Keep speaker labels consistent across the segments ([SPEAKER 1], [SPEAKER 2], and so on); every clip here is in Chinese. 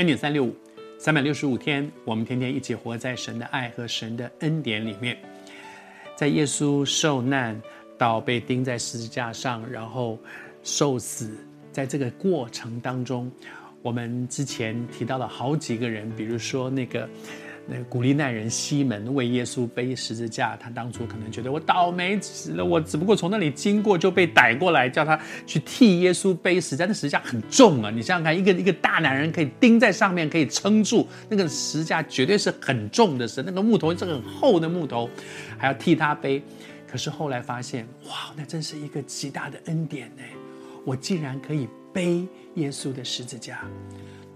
[SPEAKER 1] 恩典三六五，三百六十五天，我们天天一起活在神的爱和神的恩典里面。在耶稣受难到被钉在十字架上，然后受死，在这个过程当中，我们之前提到了好几个人，比如说那个。那个古利奈人西门为耶稣背十字架，他当初可能觉得我倒霉死了，我只不过从那里经过就被逮过来，叫他去替耶稣背十字架。那十字架很重啊，你想想看，一个一个大男人可以钉在上面，可以撑住那个十字架，绝对是很重的事。那个木头是很厚的木头，还要替他背。可是后来发现，哇，那真是一个极大的恩典呢！我竟然可以背耶稣的十字架。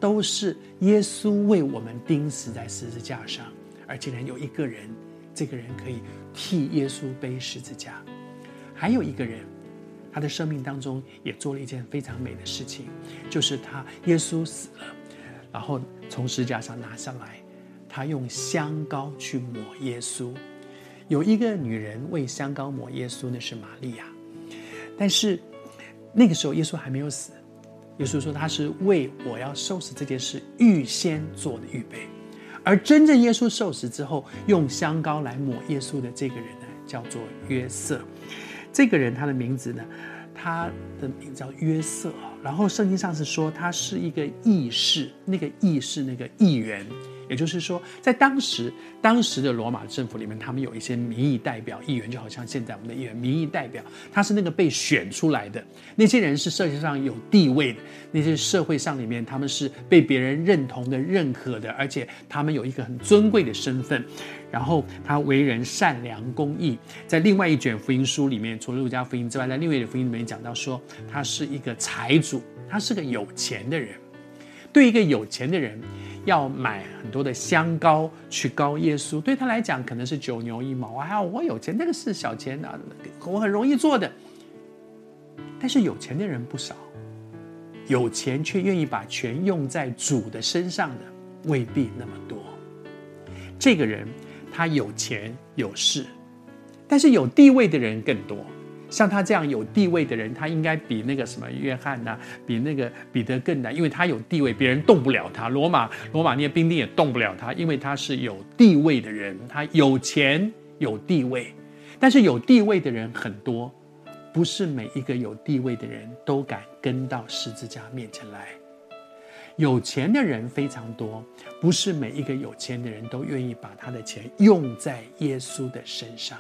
[SPEAKER 1] 都是耶稣为我们钉死在十字架上，而竟然有一个人，这个人可以替耶稣背十字架。还有一个人，他的生命当中也做了一件非常美的事情，就是他耶稣死了，然后从十字架上拿下来，他用香膏去抹耶稣。有一个女人为香膏抹耶稣，那是玛利亚。但是那个时候耶稣还没有死。耶稣说：“他是为我要受死这件事预先做的预备，而真正耶稣受死之后，用香膏来抹耶稣的这个人呢，叫做约瑟。这个人他的名字呢，他的名叫约瑟。然后圣经上是说他是一个义士，那个义士那个议员。”也就是说，在当时，当时的罗马政府里面，他们有一些民意代表、议员，就好像现在我们的议员、民意代表，他是那个被选出来的。那些人是社会上有地位的，那些社会上里面他们是被别人认同的、认可的，而且他们有一个很尊贵的身份。然后他为人善良、公义。在另外一卷福音书里面，除了路加福音之外，在另外一卷福音里面讲到说，他是一个财主，他是个有钱的人。对一个有钱的人，要买很多的香膏去膏耶稣，对他来讲可能是九牛一毛啊！我有钱，那个是小钱啊，我很容易做的。但是有钱的人不少，有钱却愿意把钱用在主的身上的未必那么多。这个人他有钱有势，但是有地位的人更多。像他这样有地位的人，他应该比那个什么约翰呐、比那个彼得更难，因为他有地位，别人动不了他。罗马罗马那些兵丁也动不了他，因为他是有地位的人，他有钱有地位。但是有地位的人很多，不是每一个有地位的人都敢跟到十字架面前来。有钱的人非常多，不是每一个有钱的人都愿意把他的钱用在耶稣的身上。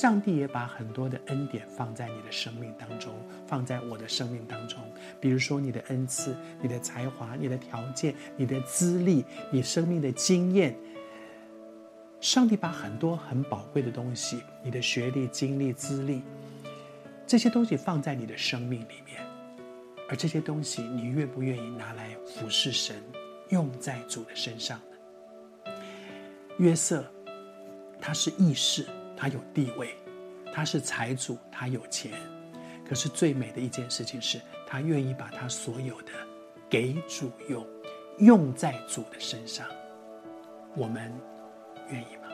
[SPEAKER 1] 上帝也把很多的恩典放在你的生命当中，放在我的生命当中。比如说你的恩赐、你的才华、你的条件、你的资历、你生命的经验。上帝把很多很宝贵的东西，你的学历、经历、资历，这些东西放在你的生命里面。而这些东西，你愿不愿意拿来服侍神，用在主的身上呢？约瑟，他是义士。他有地位，他是财主，他有钱。可是最美的一件事情是，他愿意把他所有的给主用，用在主的身上。我们愿意吗？